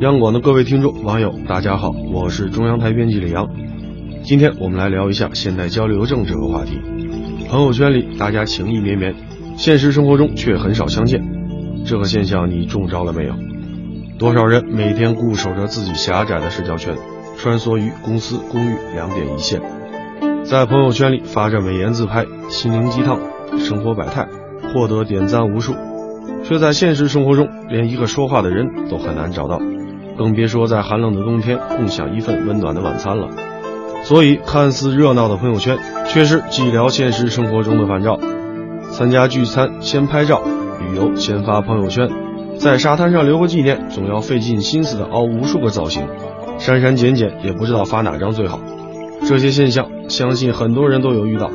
央广的各位听众、网友，大家好，我是中央台编辑李阳。今天我们来聊一下现代交流症这个话题。朋友圈里大家情意绵绵，现实生活中却很少相见，这个现象你中招了没有？多少人每天固守着自己狭窄的社交圈，穿梭于公司、公寓两点一线，在朋友圈里发着美颜自拍、心灵鸡汤、生活百态，获得点赞无数，却在现实生活中连一个说话的人都很难找到，更别说在寒冷的冬天共享一份温暖的晚餐了。所以，看似热闹的朋友圈，却是寂寥现实生活中的反照。参加聚餐先拍照，旅游先发朋友圈，在沙滩上留个纪念，总要费尽心思的凹无数个造型，删删减减也不知道发哪张最好。这些现象，相信很多人都有遇到。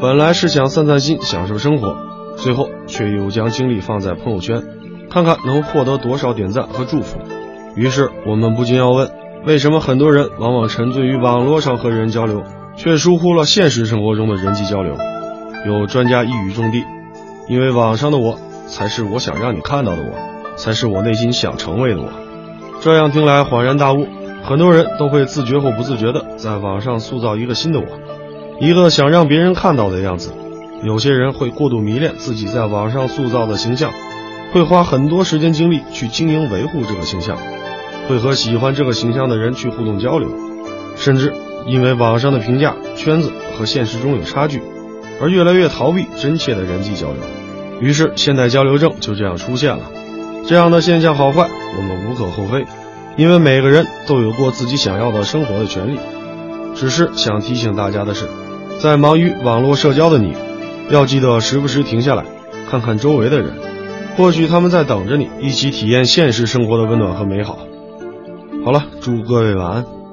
本来是想散散心、享受生活，最后却又将精力放在朋友圈，看看能获得多少点赞和祝福。于是，我们不禁要问。为什么很多人往往沉醉于网络上和人交流，却疏忽了现实生活中的人际交流？有专家一语中的：因为网上的我才是我想让你看到的我，才是我内心想成为的我。这样听来恍然大悟，很多人都会自觉或不自觉的在网上塑造一个新的我，一个想让别人看到的样子。有些人会过度迷恋自己在网上塑造的形象，会花很多时间精力去经营维护这个形象。会和喜欢这个形象的人去互动交流，甚至因为网上的评价圈子和现实中有差距，而越来越逃避真切的人际交流。于是，现代交流症就这样出现了。这样的现象好坏，我们无可厚非，因为每个人都有过自己想要的生活的权利。只是想提醒大家的是，在忙于网络社交的你，要记得时不时停下来，看看周围的人，或许他们在等着你，一起体验现实生活的温暖和美好。好了，祝各位晚安。